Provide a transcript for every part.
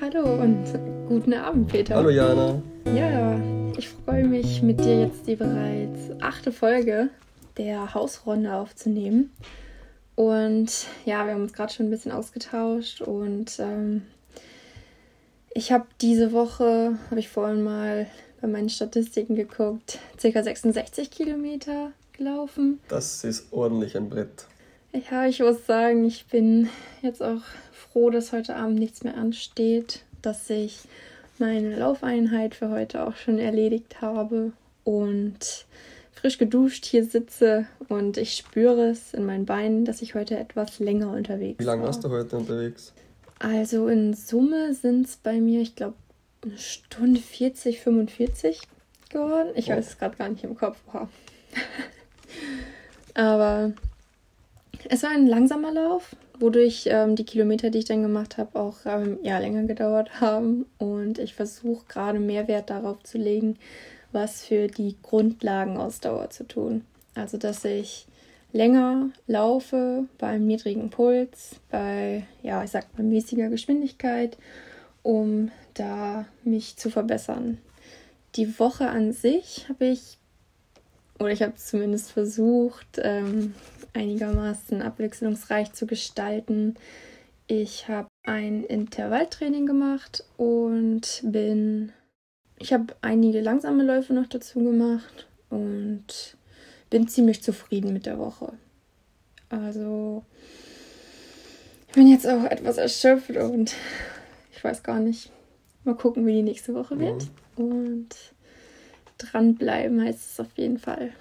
Hallo und guten Abend, Peter. Hallo Jana. Ja, ich freue mich, mit dir jetzt die bereits achte Folge der Hausrunde aufzunehmen. Und ja, wir haben uns gerade schon ein bisschen ausgetauscht und ähm, ich habe diese Woche, habe ich vorhin mal bei meinen Statistiken geguckt, circa 66 Kilometer gelaufen. Das ist ordentlich ein Brett. Ja, ich muss sagen, ich bin jetzt auch froh, dass heute Abend nichts mehr ansteht, dass ich meine Laufeinheit für heute auch schon erledigt habe und frisch geduscht hier sitze und ich spüre es in meinen Beinen, dass ich heute etwas länger unterwegs bin. Wie lange warst du heute unterwegs? Also in Summe sind es bei mir, ich glaube, eine Stunde 40, 45 geworden. Ich oh. weiß es gerade gar nicht im Kopf. Wow. Aber es war ein langsamer Lauf, wodurch ähm, die Kilometer, die ich dann gemacht habe, auch ähm, ja, länger gedauert haben. Und ich versuche gerade mehr Wert darauf zu legen, was für die Grundlagenausdauer zu tun. Also, dass ich länger laufe bei einem niedrigen Puls, bei, ja, ich sag mal, mäßiger Geschwindigkeit, um da mich zu verbessern. Die Woche an sich habe ich, oder ich habe zumindest versucht, ähm, einigermaßen abwechslungsreich zu gestalten. Ich habe ein Intervalltraining gemacht und bin. Ich habe einige langsame Läufe noch dazu gemacht und bin ziemlich zufrieden mit der Woche. Also, ich bin jetzt auch etwas erschöpft und ich weiß gar nicht. Mal gucken, wie die nächste Woche wird. Mhm. Und dranbleiben heißt es auf jeden Fall.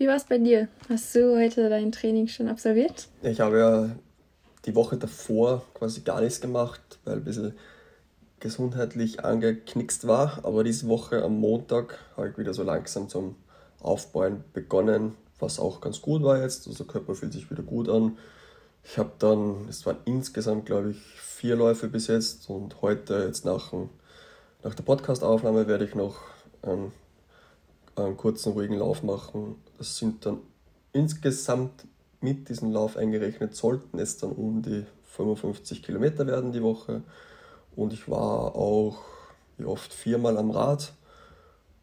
Wie war es bei dir? Hast du heute dein Training schon absolviert? Ich habe ja die Woche davor quasi gar nichts gemacht, weil ein bisschen gesundheitlich angeknickst war. Aber diese Woche am Montag habe ich wieder so langsam zum Aufbauen begonnen, was auch ganz gut war jetzt. Also der Körper fühlt sich wieder gut an. Ich habe dann, es waren insgesamt glaube ich vier Läufe bis jetzt und heute jetzt nach, nach der Podcastaufnahme werde ich noch einen, einen kurzen ruhigen Lauf machen das sind dann insgesamt mit diesem Lauf eingerechnet, sollten es dann um die 55 Kilometer werden die Woche. Und ich war auch, wie oft, viermal am Rad.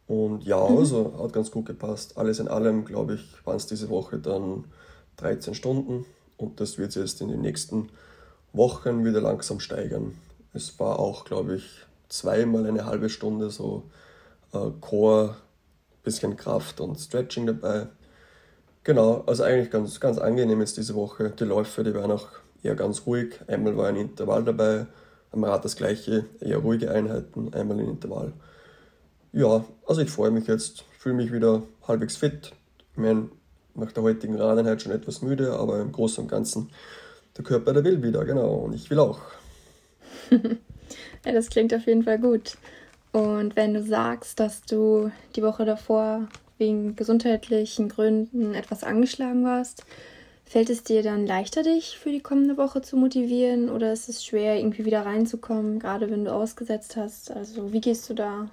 Und ja, mhm. also hat ganz gut gepasst. Alles in allem, glaube ich, waren es diese Woche dann 13 Stunden. Und das wird jetzt in den nächsten Wochen wieder langsam steigern. Es war auch, glaube ich, zweimal eine halbe Stunde so äh, Core bisschen Kraft und Stretching dabei. Genau, also eigentlich ganz, ganz angenehm ist diese Woche. Die Läufe, die waren auch eher ganz ruhig. Einmal war ein Intervall dabei, am Rad das gleiche, eher ruhige Einheiten, einmal ein Intervall. Ja, also ich freue mich jetzt, fühle mich wieder halbwegs fit. Ich meine, nach der heutigen Radeinheit schon etwas müde, aber im Großen und Ganzen der Körper, der will wieder, genau, und ich will auch. ja, das klingt auf jeden Fall gut. Und wenn du sagst, dass du die Woche davor wegen gesundheitlichen Gründen etwas angeschlagen warst, fällt es dir dann leichter, dich für die kommende Woche zu motivieren oder ist es schwer, irgendwie wieder reinzukommen, gerade wenn du ausgesetzt hast? Also wie gehst du da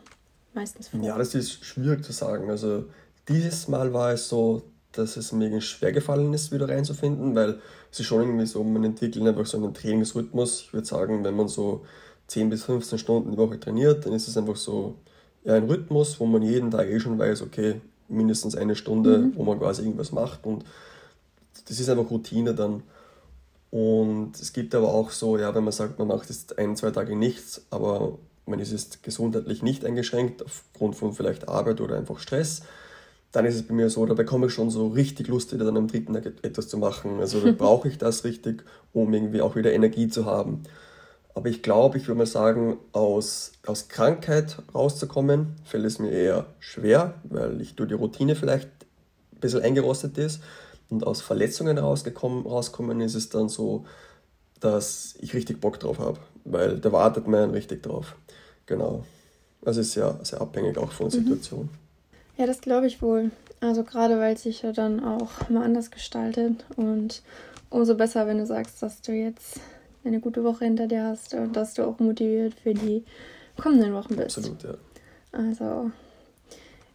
meistens vor? Ja, das ist schwierig zu sagen. Also dieses Mal war es so, dass es mir schwer gefallen ist, wieder reinzufinden, weil es ist schon irgendwie so, man entwickelt einfach so einen Trainingsrhythmus. Ich würde sagen, wenn man so 10 bis 15 Stunden die Woche trainiert, dann ist es einfach so ja, ein Rhythmus, wo man jeden Tag eh schon weiß, okay, mindestens eine Stunde, mhm. wo man quasi irgendwas macht und das ist einfach Routine dann. Und es gibt aber auch so, ja, wenn man sagt, man macht jetzt ein, zwei Tage nichts, aber man ist jetzt gesundheitlich nicht eingeschränkt aufgrund von vielleicht Arbeit oder einfach Stress, dann ist es bei mir so, da bekomme ich schon so richtig Lust, wieder dann am dritten Tag etwas zu machen. Also brauche ich das richtig, um irgendwie auch wieder Energie zu haben. Aber ich glaube, ich würde mal sagen, aus, aus Krankheit rauszukommen, fällt es mir eher schwer, weil ich durch die Routine vielleicht ein bisschen eingerostet ist. Und aus Verletzungen rausgekommen, rauskommen ist es dann so, dass ich richtig Bock drauf habe, weil da wartet man richtig drauf. Genau. Also ist ja sehr abhängig auch von der mhm. Situation. Ja, das glaube ich wohl. Also gerade weil es sich ja dann auch mal anders gestaltet und umso besser, wenn du sagst, dass du jetzt eine gute Woche hinter dir hast und dass du auch motiviert für die kommenden Wochen bist. Absolut, ja. Also,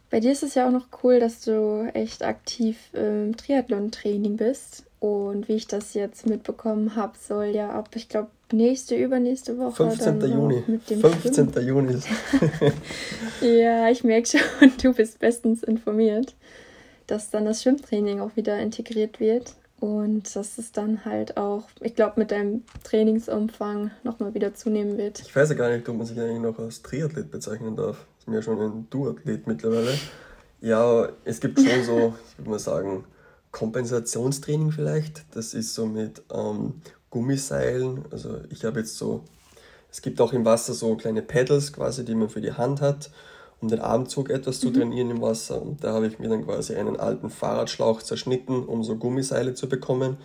bei dir ist es ja auch noch cool, dass du echt aktiv im Triathlon-Training bist. Und wie ich das jetzt mitbekommen habe, soll ja ab, ich glaube, nächste, übernächste Woche. 15. Juni. Mit dem 15. Schwimmen. Juni. ja, ich merke schon, du bist bestens informiert, dass dann das Schwimmtraining auch wieder integriert wird. Und dass es dann halt auch, ich glaube, mit deinem Trainingsumfang nochmal wieder zunehmen wird. Ich weiß ja gar nicht, ob man sich eigentlich noch als Triathlet bezeichnen darf. Ich bin ja schon ein Duathlet mittlerweile. Ja, es gibt schon so, ich würde mal sagen, Kompensationstraining vielleicht. Das ist so mit ähm, Gummiseilen. Also ich habe jetzt so, es gibt auch im Wasser so kleine Pedals quasi, die man für die Hand hat, um den Armzug etwas zu mhm. trainieren im Wasser. Und da habe ich mir dann quasi einen alten Fahrradschlauch zerschnitten, um so Gummiseile zu bekommen.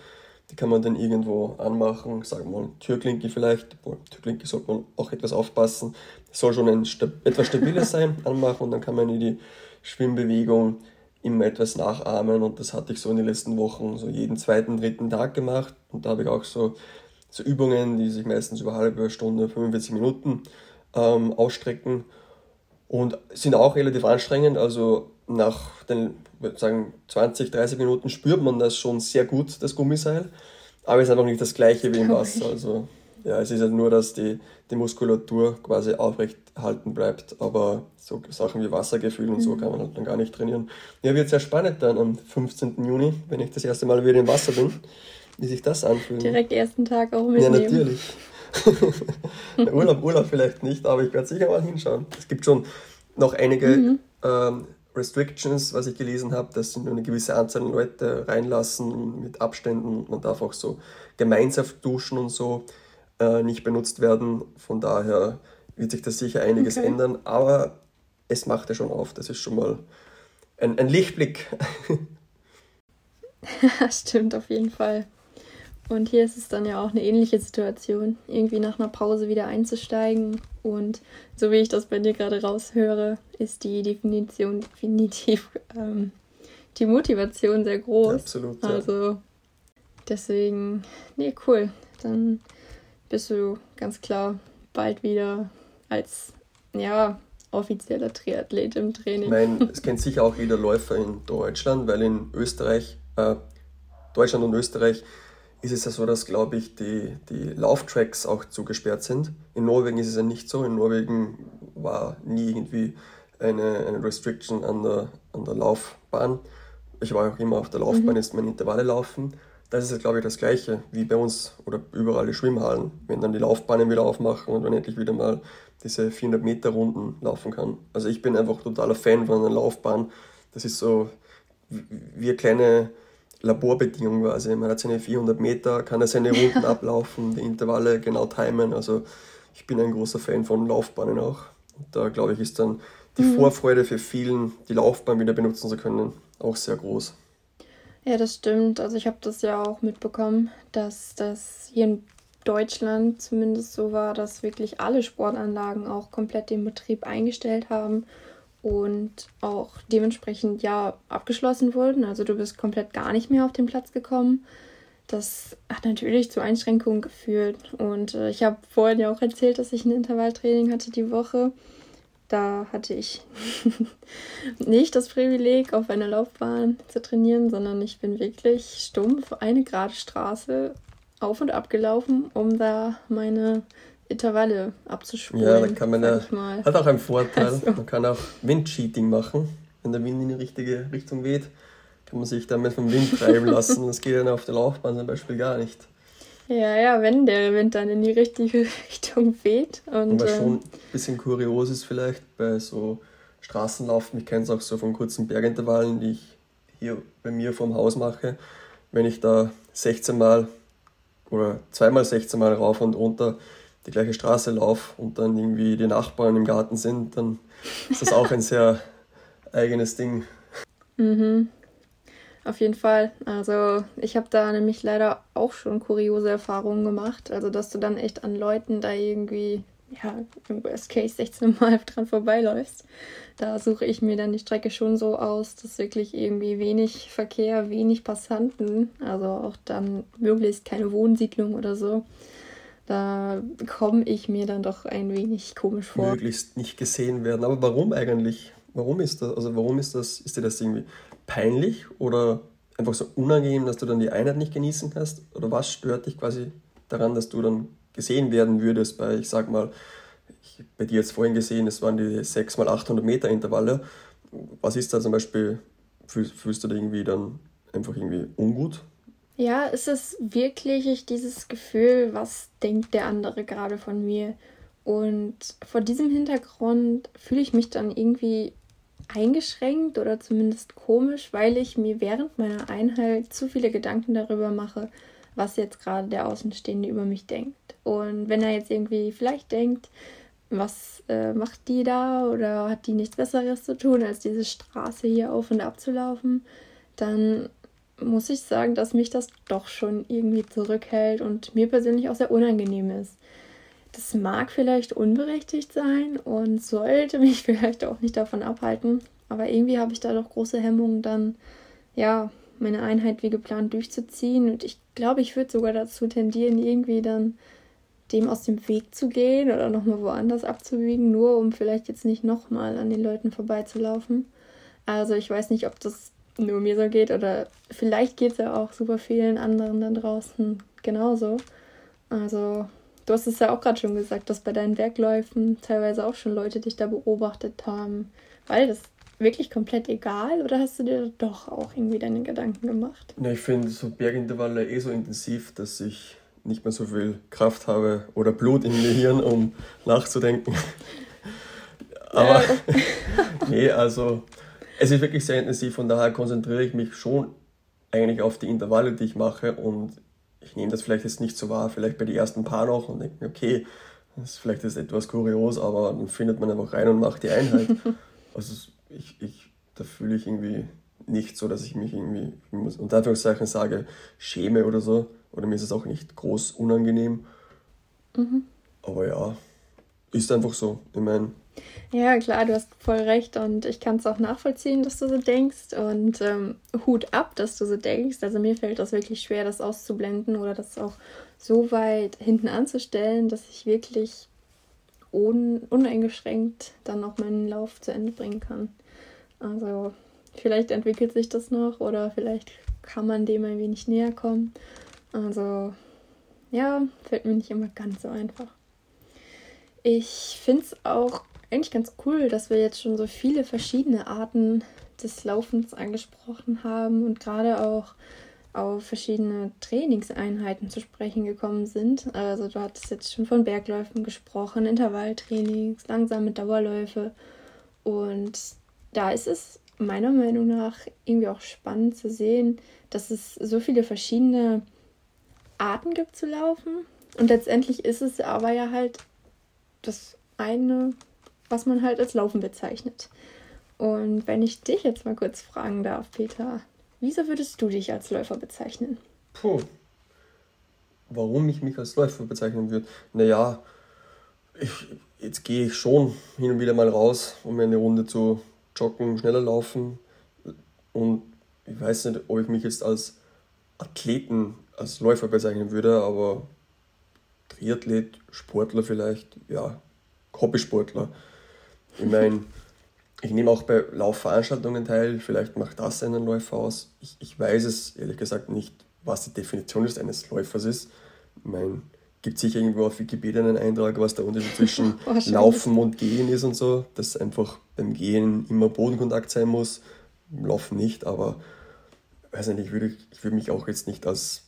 Die kann man dann irgendwo anmachen, sagen wir mal Türklinke vielleicht. Boah, Türklinke sollte man auch etwas aufpassen. Es soll schon ein etwas stabiles sein, anmachen und dann kann man in die Schwimmbewegung immer etwas nachahmen und das hatte ich so in den letzten Wochen so jeden zweiten, dritten Tag gemacht und da habe ich auch so, so Übungen, die sich meistens über halbe Stunde, 45 Minuten ähm, ausstrecken und sind auch relativ anstrengend, also nach den, würde sagen, 20, 30 Minuten spürt man das schon sehr gut, das Gummiseil, aber es ist einfach nicht das gleiche wie im Wasser, also ja, es ist halt nur, dass die, die Muskulatur quasi aufrecht halten bleibt, aber so Sachen wie Wassergefühl und so mhm. kann man halt dann gar nicht trainieren. Ja, wird sehr spannend dann am 15. Juni, wenn ich das erste Mal wieder im Wasser bin, wie sich das anfühlt. Direkt ersten Tag auch mitnehmen. Ja, natürlich. Urlaub, Urlaub vielleicht nicht, aber ich werde sicher mal hinschauen. Es gibt schon noch einige mhm. ähm, Restrictions, was ich gelesen habe, dass sie nur eine gewisse Anzahl an Leute reinlassen mit Abständen. Man darf auch so gemeinsam duschen und so äh, nicht benutzt werden. Von daher wird sich das sicher einiges okay. ändern, aber es macht ja schon auf. Das ist schon mal ein, ein Lichtblick. Stimmt, auf jeden Fall. Und hier ist es dann ja auch eine ähnliche Situation, irgendwie nach einer Pause wieder einzusteigen. Und so wie ich das bei dir gerade raushöre, ist die Definition definitiv ähm, die Motivation sehr groß. Absolut. Ja. Also deswegen, nee, cool. Dann bist du ganz klar bald wieder als ja, offizieller Triathlet im Training. Ich meine, es kennt sicher auch jeder Läufer in Deutschland, weil in Österreich, äh, Deutschland und Österreich ist es ja so, dass, glaube ich, die, die Lauftracks auch zugesperrt sind. In Norwegen ist es ja nicht so. In Norwegen war nie irgendwie eine, eine Restriction an der, an der Laufbahn. Ich war auch immer auf der Laufbahn, mhm. jetzt meine Intervalle laufen das ist, glaube ich, das Gleiche wie bei uns oder überall die Schwimmhallen. Wenn dann die Laufbahnen wieder aufmachen und man endlich wieder mal diese 400 Meter Runden laufen kann. Also ich bin einfach totaler Fan von einer Laufbahn. Das ist so wie eine kleine Laborbedingung quasi. Man hat seine 400 Meter, kann er seine Runden ja. ablaufen, die Intervalle genau timen. Also ich bin ein großer Fan von Laufbahnen auch. Und da glaube ich, ist dann die mhm. Vorfreude für vielen, die Laufbahn wieder benutzen zu können, auch sehr groß. Ja, das stimmt. Also ich habe das ja auch mitbekommen, dass das hier in Deutschland zumindest so war, dass wirklich alle Sportanlagen auch komplett den Betrieb eingestellt haben und auch dementsprechend ja abgeschlossen wurden. Also du bist komplett gar nicht mehr auf den Platz gekommen. Das hat natürlich zu Einschränkungen geführt. Und äh, ich habe vorhin ja auch erzählt, dass ich ein Intervalltraining hatte die Woche da hatte ich nicht das Privileg, auf einer Laufbahn zu trainieren, sondern ich bin wirklich stumpf eine gerade Straße auf und ab gelaufen, um da meine Intervalle abzuspulen. Ja, da kann man ja, hat auch einen Vorteil. Also. Man kann auch Windcheating machen. Wenn der Wind in die richtige Richtung weht, kann man sich damit vom Wind treiben lassen. Das geht dann auf der Laufbahn zum Beispiel gar nicht. Ja, ja, wenn der Wind dann in die richtige Richtung weht. Und, Was schon ähm, ein bisschen kurios ist vielleicht bei so Straßenlaufen, ich kenne es auch so von kurzen Bergintervallen, die ich hier bei mir vorm Haus mache, wenn ich da 16 Mal oder zweimal 16 Mal rauf und runter die gleiche Straße laufe und dann irgendwie die Nachbarn im Garten sind, dann ist das auch ein sehr eigenes Ding. Mhm. Auf jeden Fall. Also ich habe da nämlich leider auch schon kuriose Erfahrungen gemacht. Also dass du dann echt an Leuten da irgendwie, ja, im Worst Case 16 Mal dran vorbeiläufst. Da suche ich mir dann die Strecke schon so aus, dass wirklich irgendwie wenig Verkehr, wenig Passanten, also auch dann möglichst keine Wohnsiedlung oder so. Da komme ich mir dann doch ein wenig komisch vor. Möglichst nicht gesehen werden. Aber warum eigentlich? Warum ist das? Also warum ist das? Ist dir das irgendwie peinlich oder einfach so unangenehm, dass du dann die Einheit nicht genießen kannst? Oder was stört dich quasi daran, dass du dann gesehen werden würdest bei, ich sag mal, ich, bei dir jetzt vorhin gesehen, es waren die 6 mal 800 Meter Intervalle. Was ist da zum Beispiel, fühlst, fühlst du da irgendwie dann einfach irgendwie ungut? Ja, ist es wirklich dieses Gefühl, was denkt der andere gerade von mir? Und vor diesem Hintergrund fühle ich mich dann irgendwie eingeschränkt oder zumindest komisch, weil ich mir während meiner Einheit zu viele Gedanken darüber mache, was jetzt gerade der Außenstehende über mich denkt. Und wenn er jetzt irgendwie vielleicht denkt, was äh, macht die da oder hat die nichts Besseres zu tun, als diese Straße hier auf und ab zu laufen, dann muss ich sagen, dass mich das doch schon irgendwie zurückhält und mir persönlich auch sehr unangenehm ist. Das mag vielleicht unberechtigt sein und sollte mich vielleicht auch nicht davon abhalten, aber irgendwie habe ich da doch große Hemmungen, dann ja meine Einheit wie geplant durchzuziehen und ich glaube, ich würde sogar dazu tendieren, irgendwie dann dem aus dem Weg zu gehen oder nochmal woanders abzubiegen, nur um vielleicht jetzt nicht nochmal an den Leuten vorbeizulaufen. Also ich weiß nicht, ob das nur mir so geht oder vielleicht geht es ja auch super vielen anderen da draußen genauso. Also du hast es ja auch gerade schon gesagt, dass bei deinen Werkläufen teilweise auch schon Leute dich da beobachtet haben. Weil das wirklich komplett egal oder hast du dir doch auch irgendwie deine Gedanken gemacht? Ja, ich finde so Bergintervalle eh so intensiv, dass ich nicht mehr so viel Kraft habe oder Blut im Gehirn, um nachzudenken. Aber nee, also es ist wirklich sehr intensiv, von daher konzentriere ich mich schon eigentlich auf die Intervalle, die ich mache und ich nehme das vielleicht jetzt nicht so wahr, vielleicht bei den ersten paar noch und denke mir, okay, das ist vielleicht jetzt etwas kurios, aber dann findet man einfach rein und macht die Einheit. also ich, ich, da fühle ich irgendwie nicht so, dass ich mich irgendwie, unter Anführungszeichen sage, schäme oder so. Oder mir ist es auch nicht groß unangenehm. Mhm. Aber ja, ist einfach so. Ich meine, ja, klar, du hast voll recht und ich kann es auch nachvollziehen, dass du so denkst und ähm, Hut ab, dass du so denkst. Also mir fällt das wirklich schwer, das auszublenden oder das auch so weit hinten anzustellen, dass ich wirklich un uneingeschränkt dann auch meinen Lauf zu Ende bringen kann. Also vielleicht entwickelt sich das noch oder vielleicht kann man dem ein wenig näher kommen. Also ja, fällt mir nicht immer ganz so einfach. Ich finde es auch eigentlich ganz cool, dass wir jetzt schon so viele verschiedene Arten des Laufens angesprochen haben und gerade auch auf verschiedene Trainingseinheiten zu sprechen gekommen sind. Also du hattest jetzt schon von Bergläufen gesprochen, Intervalltrainings, langsame Dauerläufe. Und da ist es meiner Meinung nach irgendwie auch spannend zu sehen, dass es so viele verschiedene Arten gibt zu laufen. Und letztendlich ist es aber ja halt das eine was man halt als Laufen bezeichnet. Und wenn ich dich jetzt mal kurz fragen darf, Peter, wieso würdest du dich als Läufer bezeichnen? Puh. Warum ich mich als Läufer bezeichnen würde? Naja, ich, jetzt gehe ich schon hin und wieder mal raus, um mir eine Runde zu joggen, schneller laufen. Und ich weiß nicht, ob ich mich jetzt als Athleten, als Läufer bezeichnen würde, aber Triathlet, Sportler vielleicht, ja, Hobbysportler. Ich meine, ich nehme auch bei Laufveranstaltungen teil, vielleicht macht das einen Läufer aus. Ich, ich weiß es ehrlich gesagt nicht, was die Definition ist eines Läufers ist. Ich meine, gibt sicher irgendwo auf Wikipedia einen Eintrag, was der Unterschied zwischen Laufen und Gehen ist und so, dass einfach beim Gehen immer Bodenkontakt sein muss, im Laufen nicht, aber weiß nicht, ich würde, ich würde mich auch jetzt nicht als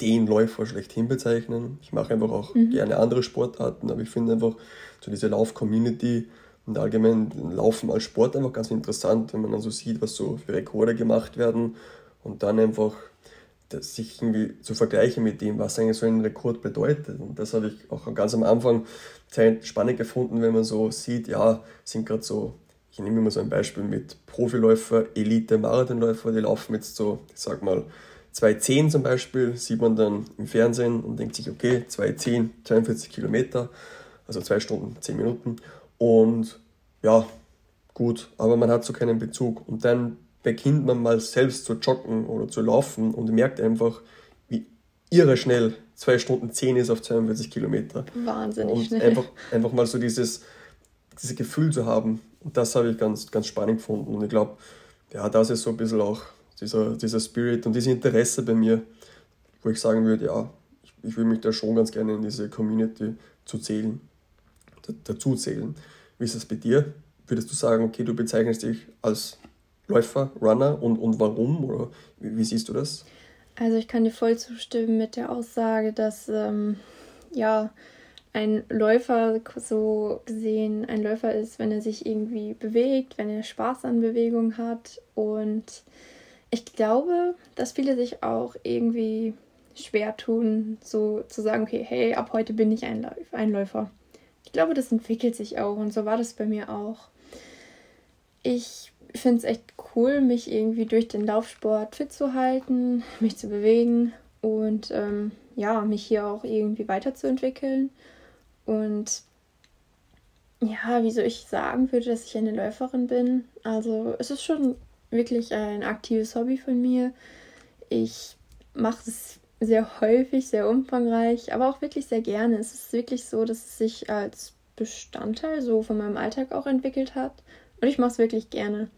den Läufer schlechthin bezeichnen. Ich mache einfach auch mhm. gerne andere Sportarten, aber ich finde einfach so diese Lauf-Community, und allgemein Laufen als Sport einfach ganz interessant, wenn man dann so sieht, was so für Rekorde gemacht werden und dann einfach das sich irgendwie zu vergleichen mit dem, was eigentlich so ein Rekord bedeutet. Und das habe ich auch ganz am Anfang sehr spannend gefunden, wenn man so sieht, ja, sind gerade so, ich nehme immer so ein Beispiel mit Profiläufer, Elite-Marathonläufer, die laufen jetzt so, ich sag mal, 2,10 zum Beispiel, sieht man dann im Fernsehen und denkt sich, okay, 2,10, 42 Kilometer, also 2 Stunden, 10 Minuten. Und ja, gut, aber man hat so keinen Bezug. Und dann beginnt man mal selbst zu joggen oder zu laufen und merkt einfach, wie irre schnell 2 Stunden 10 ist auf 42 Kilometer. Wahnsinnig und schnell. Einfach, einfach mal so dieses, dieses Gefühl zu haben. Und das habe ich ganz, ganz spannend gefunden. Und ich glaube, ja, das ist so ein bisschen auch dieser, dieser Spirit und dieses Interesse bei mir, wo ich sagen würde, ja, ich, ich würde mich da schon ganz gerne in diese Community zu zählen, dazu zählen. Wie ist das bei dir? Würdest du sagen, okay, du bezeichnest dich als Läufer, Runner und, und warum? Oder wie, wie siehst du das? Also ich kann dir voll zustimmen mit der Aussage, dass ähm, ja ein Läufer so gesehen ein Läufer ist, wenn er sich irgendwie bewegt, wenn er Spaß an Bewegung hat. Und ich glaube, dass viele sich auch irgendwie schwer tun, so zu sagen, okay, hey, ab heute bin ich ein, Läuf ein Läufer. Ich glaube, das entwickelt sich auch und so war das bei mir auch. Ich finde es echt cool, mich irgendwie durch den Laufsport fit zu halten, mich zu bewegen und ähm, ja, mich hier auch irgendwie weiterzuentwickeln. Und ja, wieso ich sagen würde, dass ich eine Läuferin bin. Also es ist schon wirklich ein aktives Hobby von mir. Ich mache es sehr häufig, sehr umfangreich, aber auch wirklich sehr gerne. Es ist wirklich so, dass es sich als Bestandteil so von meinem Alltag auch entwickelt hat. Und ich mache es wirklich gerne.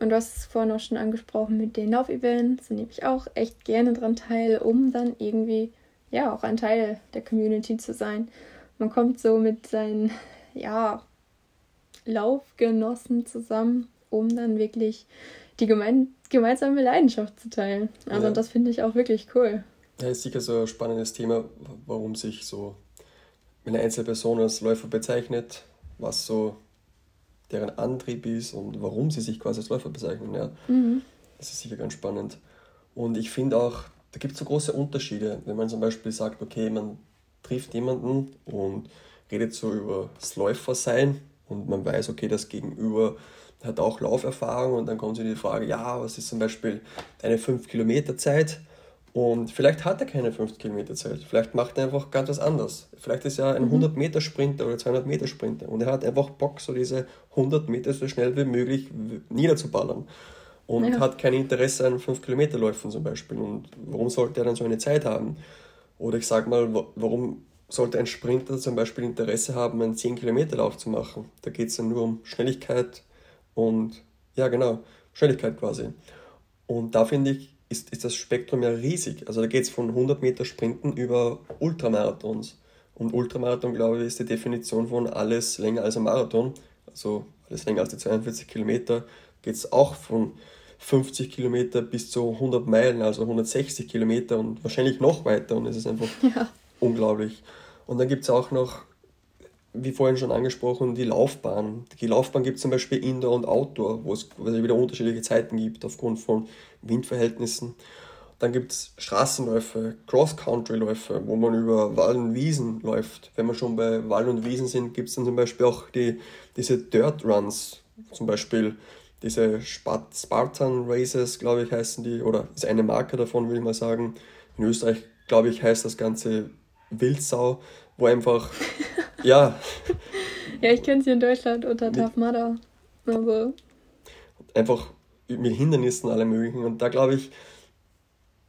Und du hast es vorhin auch schon angesprochen mit den Laufevents. Da nehme ich auch echt gerne dran teil, um dann irgendwie ja auch ein Teil der Community zu sein. Man kommt so mit seinen ja, Laufgenossen zusammen, um dann wirklich die gemein gemeinsame Leidenschaft zu teilen. Also ja. das finde ich auch wirklich cool. Ja, ist sicher so ein spannendes Thema, warum sich so eine Einzelperson als Läufer bezeichnet, was so deren Antrieb ist und warum sie sich quasi als Läufer bezeichnen. Ja. Mhm. Das ist sicher ganz spannend. Und ich finde auch, da gibt es so große Unterschiede. Wenn man zum Beispiel sagt, okay, man trifft jemanden und redet so über das Läufersein und man weiß, okay, das Gegenüber hat auch Lauferfahrung und dann kommt so die Frage, ja, was ist zum Beispiel deine 5 Kilometer Zeit? Und vielleicht hat er keine 50 Kilometer Zeit. Vielleicht macht er einfach ganz was anderes. Vielleicht ist er ein 100 mhm. Meter Sprinter oder 200 Meter Sprinter und er hat einfach Bock, so diese 100 Meter so schnell wie möglich niederzuballern. Und ja. hat kein Interesse an 5 Kilometer Läufen zum Beispiel. Und warum sollte er dann so eine Zeit haben? Oder ich sag mal, warum sollte ein Sprinter zum Beispiel Interesse haben, einen 10 Kilometer Lauf zu machen? Da geht es dann nur um Schnelligkeit und ja genau, Schnelligkeit quasi. Und da finde ich, ist, ist das Spektrum ja riesig. Also da geht es von 100 Meter Sprinten über Ultramarathons. Und Ultramarathon, glaube ich, ist die Definition von alles länger als ein Marathon. Also alles länger als die 42 Kilometer. Geht es auch von 50 Kilometer bis zu 100 Meilen, also 160 Kilometer und wahrscheinlich noch weiter. Und es ist einfach ja. unglaublich. Und dann gibt es auch noch, wie vorhin schon angesprochen, die Laufbahn. Die Laufbahn gibt es zum Beispiel Indoor und Outdoor, wo es wieder unterschiedliche Zeiten gibt aufgrund von Windverhältnissen. Dann gibt es Straßenläufe, Cross-Country-Läufe, wo man über Wall und Wiesen läuft. Wenn wir schon bei Wall und Wiesen sind, gibt es dann zum Beispiel auch die, diese Dirt Runs, zum Beispiel diese Spartan Races, glaube ich, heißen die, oder ist eine Marke davon, würde ich mal sagen. In Österreich, glaube ich, heißt das Ganze Wildsau, wo einfach, ja. ja, ich kenne sie in Deutschland unter Tough Mudder. Also. Einfach mit Hindernissen alle möglichen. Und da glaube ich,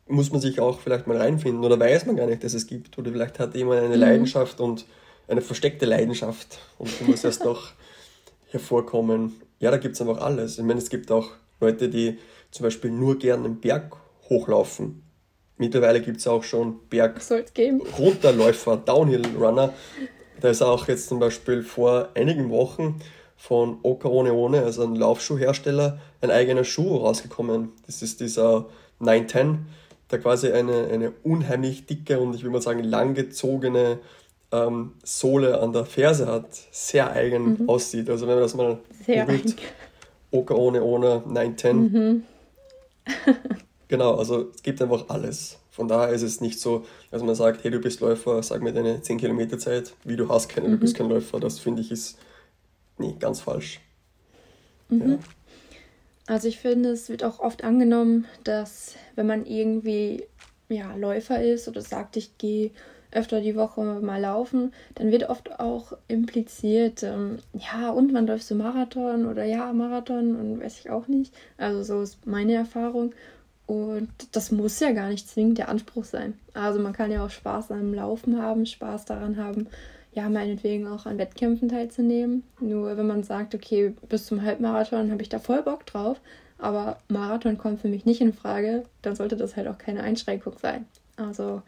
muss man sich auch vielleicht mal reinfinden oder weiß man gar nicht, dass es gibt. Oder vielleicht hat jemand eine mhm. Leidenschaft und eine versteckte Leidenschaft und die muss erst noch hervorkommen. Ja, da gibt es einfach alles. Ich meine, es gibt auch Leute, die zum Beispiel nur gerne einen Berg hochlaufen. Mittlerweile gibt es auch schon Berg Runterläufer, Downhill Runner. Da ist auch jetzt zum Beispiel vor einigen Wochen von Ocarone One, also ein Laufschuhhersteller, ein eigener Schuh rausgekommen. Das ist dieser 910, der quasi eine, eine unheimlich dicke und ich würde mal sagen langgezogene ähm, Sohle an der Ferse hat, sehr eigen mhm. aussieht. Also wenn man das mal sehr googelt, Oka ohne ohne 910. Mhm. genau, also es gibt einfach alles. Von daher ist es nicht so, dass man sagt, hey, du bist Läufer, sag mir deine 10 Kilometer Zeit, wie du hast keine, mhm. du bist kein Läufer. Das finde ich ist nee, ganz falsch. Mhm. Ja. Also ich finde, es wird auch oft angenommen, dass wenn man irgendwie ja, Läufer ist oder sagt, ich gehe öfter die Woche mal laufen, dann wird oft auch impliziert, ähm, ja, und wann läufst du Marathon oder ja, Marathon und weiß ich auch nicht. Also so ist meine Erfahrung. Und das muss ja gar nicht zwingend der Anspruch sein. Also man kann ja auch Spaß am Laufen haben, Spaß daran haben, ja, meinetwegen auch an Wettkämpfen teilzunehmen. Nur wenn man sagt, okay, bis zum Halbmarathon habe ich da voll Bock drauf, aber Marathon kommt für mich nicht in Frage, dann sollte das halt auch keine Einschränkung sein. Also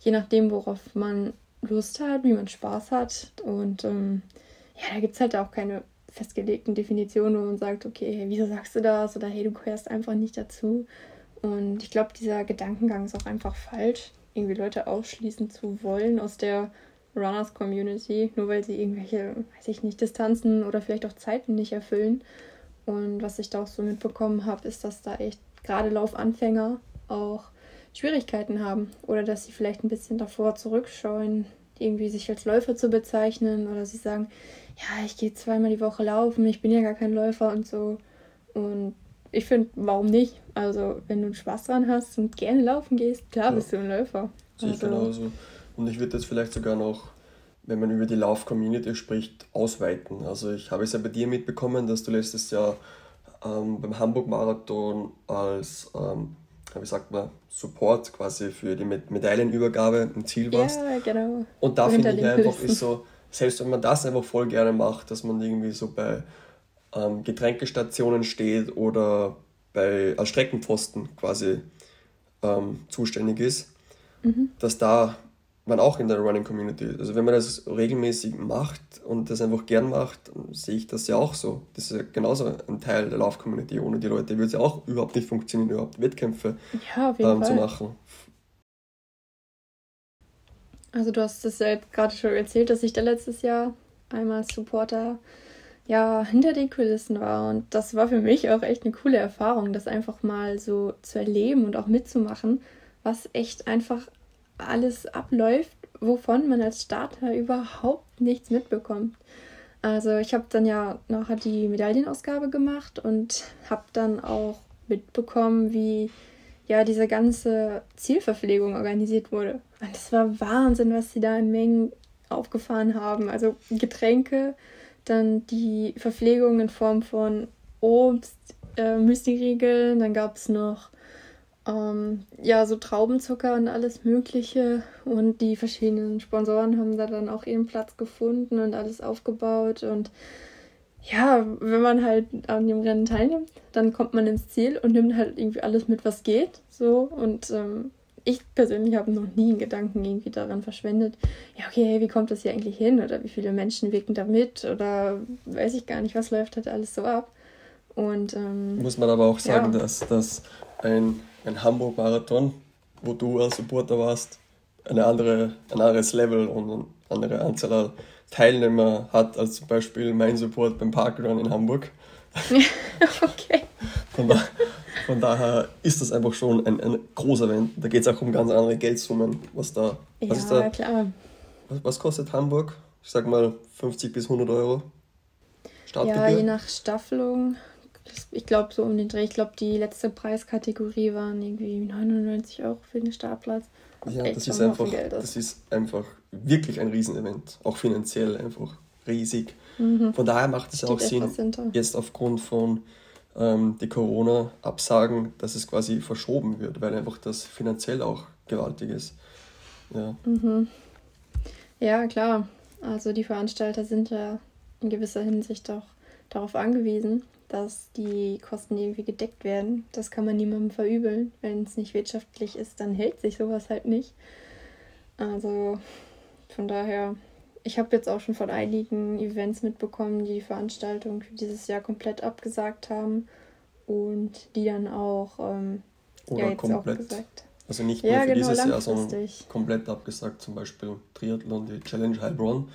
je nachdem, worauf man Lust hat, wie man Spaß hat. Und ähm, ja, da gibt es halt auch keine festgelegten Definitionen, wo man sagt, okay, wieso sagst du das? Oder hey, du gehörst einfach nicht dazu. Und ich glaube, dieser Gedankengang ist auch einfach falsch, irgendwie Leute ausschließen zu wollen aus der Runners Community, nur weil sie irgendwelche, weiß ich nicht, Distanzen oder vielleicht auch Zeiten nicht erfüllen. Und was ich da auch so mitbekommen habe, ist, dass da echt gerade Laufanfänger auch Schwierigkeiten haben oder dass sie vielleicht ein bisschen davor zurückscheuen, irgendwie sich als Läufer zu bezeichnen oder sie sagen, ja, ich gehe zweimal die Woche laufen, ich bin ja gar kein Läufer und so. Und ich finde, warum nicht? Also, wenn du Spaß dran hast und gerne laufen gehst, klar ja. bist du ein Läufer. Sehe also, genauso. Und ich würde das vielleicht sogar noch, wenn man über die Lauf-Community spricht, ausweiten. Also, ich habe es ja bei dir mitbekommen, dass du letztes Jahr ähm, beim Hamburg-Marathon als, ähm, wie sagt man, Support quasi für die Medaillenübergabe im Ziel warst. Ja, genau. Und da finde ich einfach, ist so, selbst wenn man das einfach voll gerne macht, dass man irgendwie so bei ähm, Getränkestationen steht oder bei, als Streckenpfosten quasi ähm, zuständig ist, mhm. dass da man auch in der Running Community ist. Also wenn man das regelmäßig macht und das einfach gern macht, sehe ich das ja auch so. Das ist ja genauso ein Teil der Lauf-Community. Ohne die Leute würde es ja auch überhaupt nicht funktionieren, überhaupt Wettkämpfe ja, ähm, zu machen. Also du hast es ja gerade schon erzählt, dass ich da letztes Jahr einmal Supporter ja hinter den Kulissen war und das war für mich auch echt eine coole Erfahrung, das einfach mal so zu erleben und auch mitzumachen, was echt einfach alles abläuft, wovon man als Starter überhaupt nichts mitbekommt. Also ich habe dann ja nachher die Medaillenausgabe gemacht und habe dann auch mitbekommen, wie ja diese ganze Zielverpflegung organisiert wurde. Und das war Wahnsinn, was sie da in Mengen aufgefahren haben. Also Getränke, dann die Verpflegung in Form von Obst, äh, Müsli-Riegeln, dann gab es noch ähm, ja so Traubenzucker und alles Mögliche. Und die verschiedenen Sponsoren haben da dann auch ihren Platz gefunden und alles aufgebaut. Und ja, wenn man halt an dem Rennen teilnimmt, dann kommt man ins Ziel und nimmt halt irgendwie alles mit, was geht. So und ähm, ich persönlich habe noch nie einen Gedanken irgendwie daran verschwendet, ja, okay, hey, wie kommt das hier eigentlich hin? Oder wie viele Menschen wirken da mit? Oder weiß ich gar nicht, was läuft halt alles so ab. Und ähm, muss man aber auch sagen, ja. dass, dass ein, ein Hamburg-Marathon, wo du als Supporter warst, eine andere, ein anderes Level und eine andere Anzahl an Teilnehmer hat als zum Beispiel mein Support beim Parkrun in Hamburg. okay. Von, da, von, daher ist das einfach schon ein, ein großer Event. Da geht es auch um ganz andere Geldsummen. Was da, was ja, ist da, klar. Was, was, kostet Hamburg? Ich sag mal 50 bis 100 Euro. Ja, je nach Staffelung. Ich glaube so um den Dreh. Ich glaube, die letzte Preiskategorie waren irgendwie 99 Euro für den Startplatz. Ja, das ist, einfach, das ist einfach wirklich ein Riesenevent. Auch finanziell einfach riesig. Mhm. Von daher macht es auch Sinn, jetzt aufgrund von ähm, die Corona-Absagen, dass es quasi verschoben wird, weil einfach das finanziell auch gewaltig ist. Ja. Mhm. Ja, klar. Also die Veranstalter sind ja in gewisser Hinsicht auch darauf angewiesen, dass die Kosten irgendwie gedeckt werden. Das kann man niemandem verübeln. Wenn es nicht wirtschaftlich ist, dann hält sich sowas halt nicht. Also von daher ich habe jetzt auch schon von einigen Events mitbekommen, die die Veranstaltung für dieses Jahr komplett abgesagt haben und die dann auch, ähm, Oder ja, komplett. gesagt. Also nicht nur ja, für genau, dieses Jahr, sondern komplett abgesagt. Zum Beispiel Triathlon, die Challenge Heilbronn,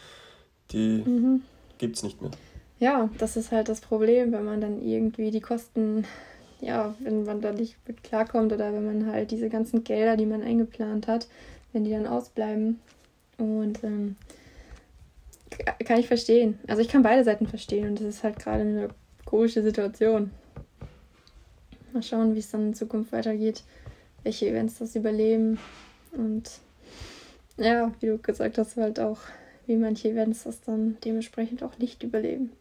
die mhm. gibt es nicht mehr. Ja, das ist halt das Problem, wenn man dann irgendwie die Kosten, ja, wenn man da nicht mit klarkommt oder wenn man halt diese ganzen Gelder, die man eingeplant hat, wenn die dann ausbleiben. Und ähm, kann ich verstehen. Also ich kann beide Seiten verstehen und das ist halt gerade eine komische Situation. Mal schauen, wie es dann in Zukunft weitergeht, welche Events das überleben und ja, wie du gesagt hast, halt auch, wie manche Events das dann dementsprechend auch nicht überleben.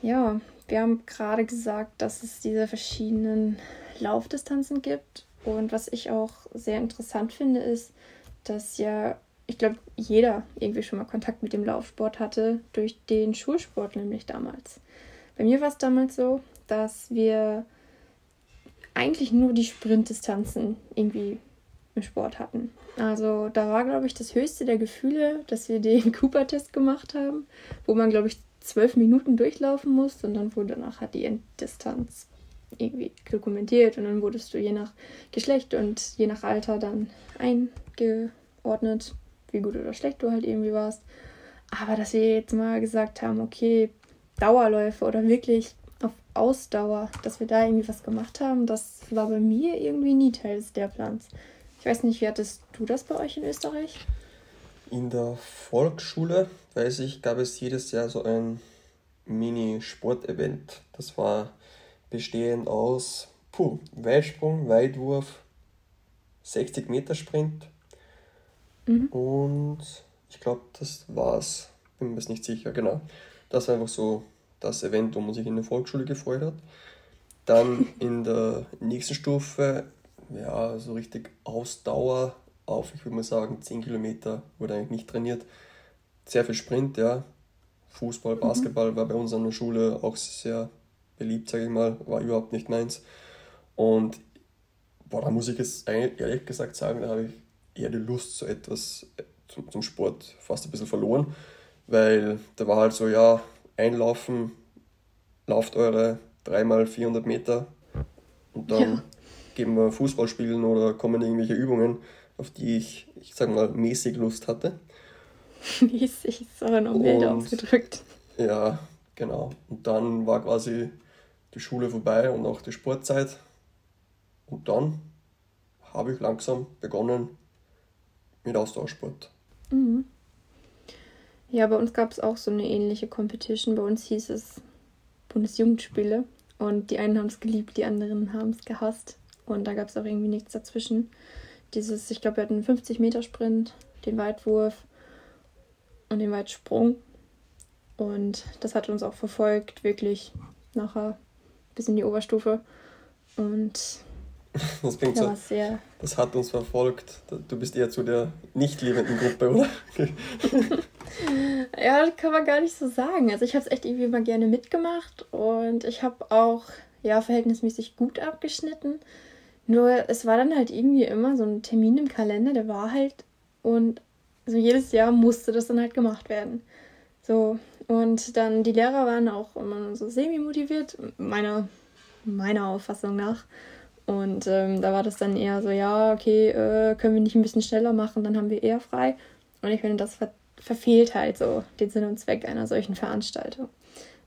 Ja, wir haben gerade gesagt, dass es diese verschiedenen Laufdistanzen gibt und was ich auch sehr interessant finde, ist, dass ja ich glaube, jeder irgendwie schon mal Kontakt mit dem Laufsport hatte, durch den Schulsport nämlich damals. Bei mir war es damals so, dass wir eigentlich nur die Sprintdistanzen irgendwie im Sport hatten. Also da war, glaube ich, das höchste der Gefühle, dass wir den Cooper-Test gemacht haben, wo man, glaube ich, zwölf Minuten durchlaufen muss und dann wurde nachher die Enddistanz irgendwie dokumentiert und dann wurdest du je nach Geschlecht und je nach Alter dann eingeordnet, wie gut oder schlecht du halt irgendwie warst. Aber dass wir jetzt mal gesagt haben, okay, Dauerläufe oder wirklich auf Ausdauer, dass wir da irgendwie was gemacht haben, das war bei mir irgendwie nie Teil des Lehrplans. Ich weiß nicht, wie hattest du das bei euch in Österreich? In der Volksschule, weiß ich, gab es jedes Jahr so ein Mini-Sportevent. Das war bestehend aus puh, Weitsprung, Weitwurf, 60 Meter Sprint mhm. und ich glaube, das war's. Bin mir nicht sicher, genau. Das war einfach so das Event, wo man sich in der Volksschule gefreut hat. Dann in der nächsten Stufe ja, so richtig Ausdauer auf, ich würde mal sagen, 10 Kilometer wurde eigentlich nicht trainiert. Sehr viel Sprint, ja. Fußball, mhm. Basketball war bei uns an der Schule auch sehr beliebt, sage ich mal, war überhaupt nicht meins. Und boah, da muss ich jetzt ehrlich gesagt sagen, da habe ich eher die Lust zu etwas, zum, Sport fast ein bisschen verloren, weil da war halt so, ja, einlaufen, lauft eure dreimal 400 Meter und dann ja gehen wir Fußball spielen oder kommen irgendwelche Übungen, auf die ich, ich sag mal, mäßig Lust hatte. mäßig ist aber noch milder ausgedrückt. Ja, genau. Und dann war quasi die Schule vorbei und auch die Sportzeit. Und dann habe ich langsam begonnen mit Ausdauersport. Mhm. Ja, bei uns gab es auch so eine ähnliche Competition. Bei uns hieß es Bundesjugendspiele. Und die einen haben es geliebt, die anderen haben es gehasst. Und da gab es auch irgendwie nichts dazwischen. Dieses, ich glaube, wir hatten einen 50-Meter-Sprint, den Weitwurf und den Weitsprung. Und das hat uns auch verfolgt, wirklich nachher bis in die Oberstufe. Und das klingt so. Sehr das hat uns verfolgt. Du bist eher zu der nicht liebenden Gruppe, oder? ja, das kann man gar nicht so sagen. Also ich habe es echt irgendwie mal gerne mitgemacht und ich habe auch ja verhältnismäßig gut abgeschnitten. Nur es war dann halt irgendwie immer so ein Termin im Kalender, der war halt und so jedes Jahr musste das dann halt gemacht werden. So, und dann die Lehrer waren auch immer so semi-motiviert, meiner, meiner Auffassung nach. Und ähm, da war das dann eher so, ja, okay, äh, können wir nicht ein bisschen schneller machen, dann haben wir eher frei. Und ich finde, das ver verfehlt halt so den Sinn und Zweck einer solchen Veranstaltung.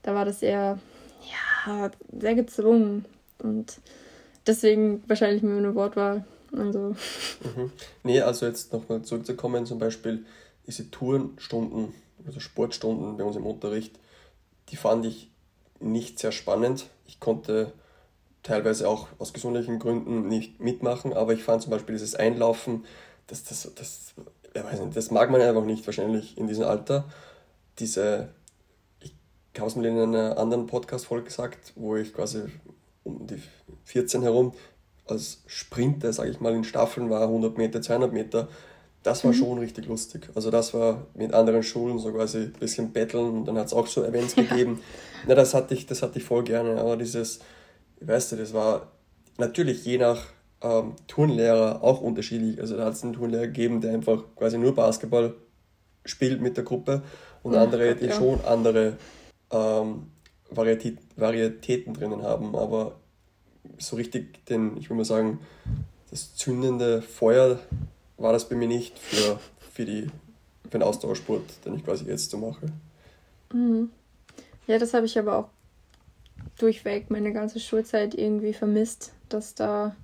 Da war das eher, ja, sehr gezwungen. Und Deswegen wahrscheinlich nur eine Wortwahl. Also. Mhm. Nee, also jetzt nochmal zurückzukommen, zum Beispiel diese Tourenstunden, also Sportstunden bei uns im Unterricht, die fand ich nicht sehr spannend. Ich konnte teilweise auch aus gesundheitlichen Gründen nicht mitmachen, aber ich fand zum Beispiel dieses Einlaufen, das, das, das, ich weiß nicht, das mag man einfach nicht wahrscheinlich in diesem Alter. Diese, ich habe es mal in einer anderen Podcast-Folge gesagt, wo ich quasi um die 14 herum als Sprinter, sage ich mal, in Staffeln war, 100 Meter, 200 Meter, das war mhm. schon richtig lustig. Also das war mit anderen Schulen so quasi ein bisschen betteln und dann hat es auch so Events ja. gegeben. Na, das hatte ich, das hatte ich voll gerne, aber dieses, weißt du, das war natürlich je nach ähm, Turnlehrer auch unterschiedlich. Also da hat es einen Turnlehrer gegeben, der einfach quasi nur Basketball spielt mit der Gruppe und ja, andere, die ja. schon andere ähm, Varietät, Varietäten drinnen haben, aber so richtig den, ich würde mal sagen, das zündende Feuer war das bei mir nicht für, für, die, für den Ausdauersport, den ich quasi jetzt so mache. Mhm. Ja, das habe ich aber auch durchweg meine ganze Schulzeit irgendwie vermisst, dass da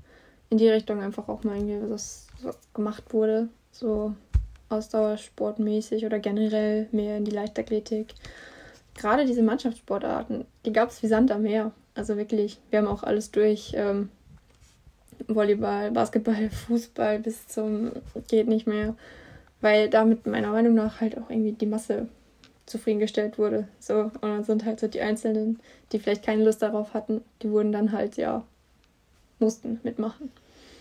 in die Richtung einfach auch mal irgendwie was, gemacht wurde. So Ausdauersportmäßig oder generell mehr in die Leichtathletik gerade diese Mannschaftssportarten, die gab es wie Sand am Meer. Also wirklich, wir haben auch alles durch. Ähm, Volleyball, Basketball, Fußball bis zum geht nicht mehr. Weil damit meiner Meinung nach halt auch irgendwie die Masse zufriedengestellt wurde. So, und dann sind halt so die Einzelnen, die vielleicht keine Lust darauf hatten, die wurden dann halt, ja, mussten mitmachen.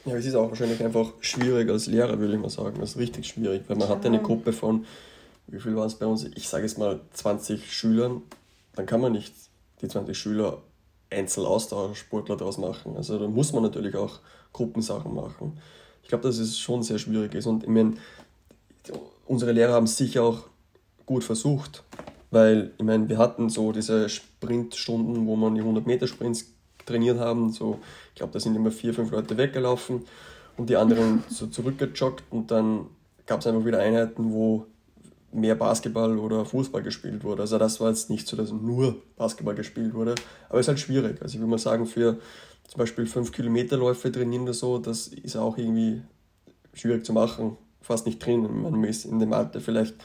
Ja, es ist auch wahrscheinlich einfach schwierig als Lehrer, würde ich mal sagen. Das ist richtig schwierig, weil man ja. hat eine Gruppe von wie viel waren es bei uns? Ich sage jetzt mal 20 Schülern, dann kann man nicht die 20 Schüler Einzelaustauschsportler daraus machen. Also da muss man natürlich auch Gruppensachen machen. Ich glaube, dass es schon sehr schwierig ist. Und ich meine, unsere Lehrer haben sicher auch gut versucht, weil ich meine, wir hatten so diese Sprintstunden, wo man die 100 Meter Sprints trainiert haben. So, ich glaube, da sind immer vier, fünf Leute weggelaufen und die anderen so zurückgejoggt und dann gab es einfach wieder Einheiten, wo mehr Basketball oder Fußball gespielt wurde. Also das war jetzt nicht so, dass nur Basketball gespielt wurde, aber es ist halt schwierig. Also ich würde mal sagen, für zum Beispiel 5 Kilometerläufe trainieren oder so, das ist auch irgendwie schwierig zu machen, fast nicht drin. Man ist in dem Alter vielleicht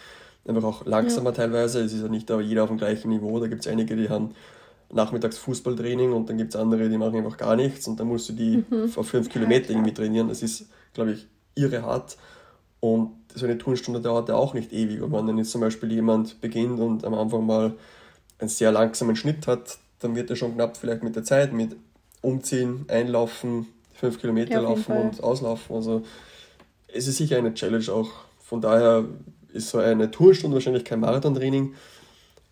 einfach auch langsamer ja. teilweise. Es ist ja nicht jeder auf dem gleichen Niveau. Da gibt es einige, die haben nachmittags Fußballtraining und dann gibt es andere, die machen einfach gar nichts und dann musst du die mhm. auf fünf Kilometer irgendwie trainieren. Das ist, glaube ich, irre hart. Und so eine Turnstunde dauert ja auch nicht ewig. Und wenn dann jetzt zum Beispiel jemand beginnt und am Anfang mal einen sehr langsamen Schnitt hat, dann wird er schon knapp vielleicht mit der Zeit, mit Umziehen, Einlaufen, fünf Kilometer ja, laufen und auslaufen. Also es ist sicher eine Challenge auch. Von daher ist so eine Tourstunde wahrscheinlich kein Marathontraining,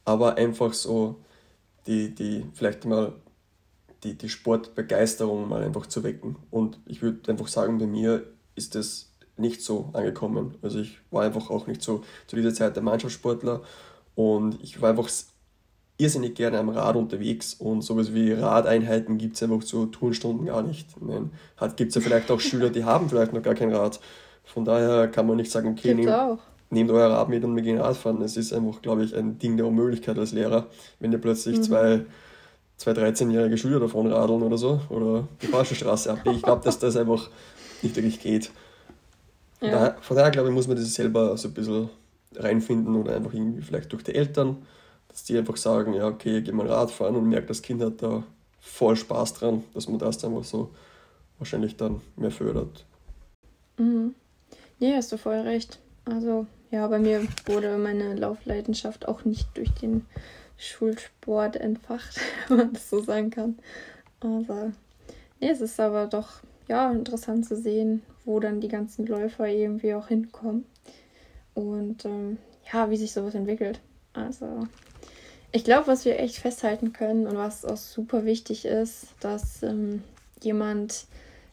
aber einfach so die, die vielleicht mal die, die Sportbegeisterung mal einfach zu wecken. Und ich würde einfach sagen, bei mir ist das nicht so angekommen. Also ich war einfach auch nicht so zu dieser Zeit der Mannschaftssportler und ich war einfach irrsinnig gerne am Rad unterwegs und sowas wie Radeinheiten gibt es einfach zu Turnstunden gar nicht. Gibt es ja vielleicht auch Schüler, die haben vielleicht noch gar kein Rad. Von daher kann man nicht sagen, okay, nehmt, nehmt euer Rad mit und wir gehen Radfahren. Es ist einfach, glaube ich, ein Ding der Unmöglichkeit als Lehrer, wenn ihr plötzlich mhm. zwei, zwei 13-jährige Schüler davon radeln oder so oder die falsche Straße abbiegen. Ich glaube, dass das einfach nicht wirklich geht. Ja. Daher, von daher, glaube ich, muss man das selber so ein bisschen reinfinden oder einfach irgendwie vielleicht durch die Eltern, dass die einfach sagen, ja, okay, geh mal Radfahren und merkt, das Kind hat da voll Spaß dran, dass man das einfach so wahrscheinlich dann mehr fördert. Mhm. Nee, hast du voll recht. Also, ja, bei mir wurde meine Laufleidenschaft auch nicht durch den Schulsport entfacht, wenn man das so sagen kann. Aber nee, es ist aber doch ja interessant zu sehen, wo dann die ganzen Läufer irgendwie auch hinkommen. Und ähm, ja, wie sich sowas entwickelt. Also, ich glaube, was wir echt festhalten können und was auch super wichtig ist, dass ähm, jemand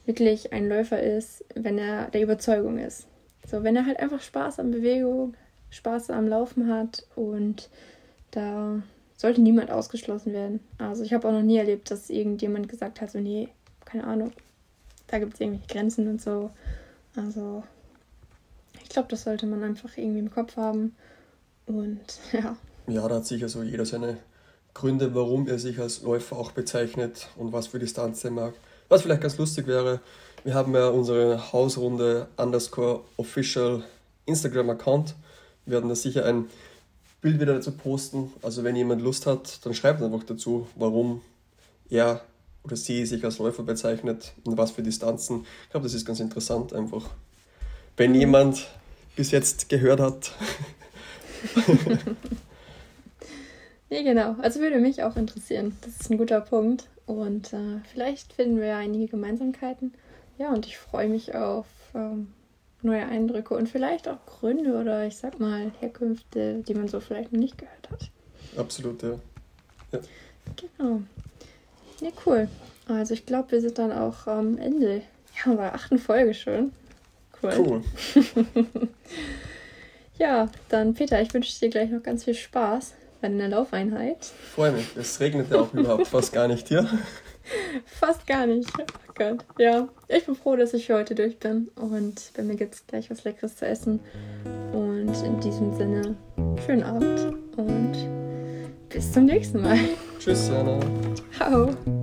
wirklich ein Läufer ist, wenn er der Überzeugung ist. So, wenn er halt einfach Spaß an Bewegung, Spaß am Laufen hat und da sollte niemand ausgeschlossen werden. Also ich habe auch noch nie erlebt, dass irgendjemand gesagt hat, so nee, keine Ahnung, da gibt es irgendwelche Grenzen und so. Also ich glaube, das sollte man einfach irgendwie im Kopf haben. Und ja. Ja, da hat sicher so jeder seine Gründe, warum er sich als Läufer auch bezeichnet und was für Distanz er mag. Was vielleicht ganz lustig wäre, wir haben ja unsere Hausrunde underscore official Instagram-Account. Wir werden da sicher ein Bild wieder dazu posten. Also wenn jemand Lust hat, dann schreibt einfach dazu, warum er oder sie sich als Läufer bezeichnet und was für Distanzen. Ich glaube, das ist ganz interessant einfach. Wenn jemand bis jetzt gehört hat. nee, genau. Also würde mich auch interessieren. Das ist ein guter Punkt. Und äh, vielleicht finden wir ja einige Gemeinsamkeiten. Ja, und ich freue mich auf ähm, neue Eindrücke und vielleicht auch Gründe oder ich sag mal Herkünfte, die man so vielleicht noch nicht gehört hat. Absolut, ja. ja. Genau. Ja, cool. Also ich glaube, wir sind dann auch am Ende. Ja, bei achten Folge schon. Cool. Cool. ja, dann Peter, ich wünsche dir gleich noch ganz viel Spaß bei deiner Laufeinheit. Freue mich. Es regnet ja auch überhaupt fast gar nicht hier. Fast gar nicht. Gott. Ja, ich bin froh, dass ich für heute durch bin. Und bei mir gibt es gleich was Leckeres zu essen. Und in diesem Sinne, schönen Abend und bis zum nächsten Mal. Tschüss, Jana. Ciao.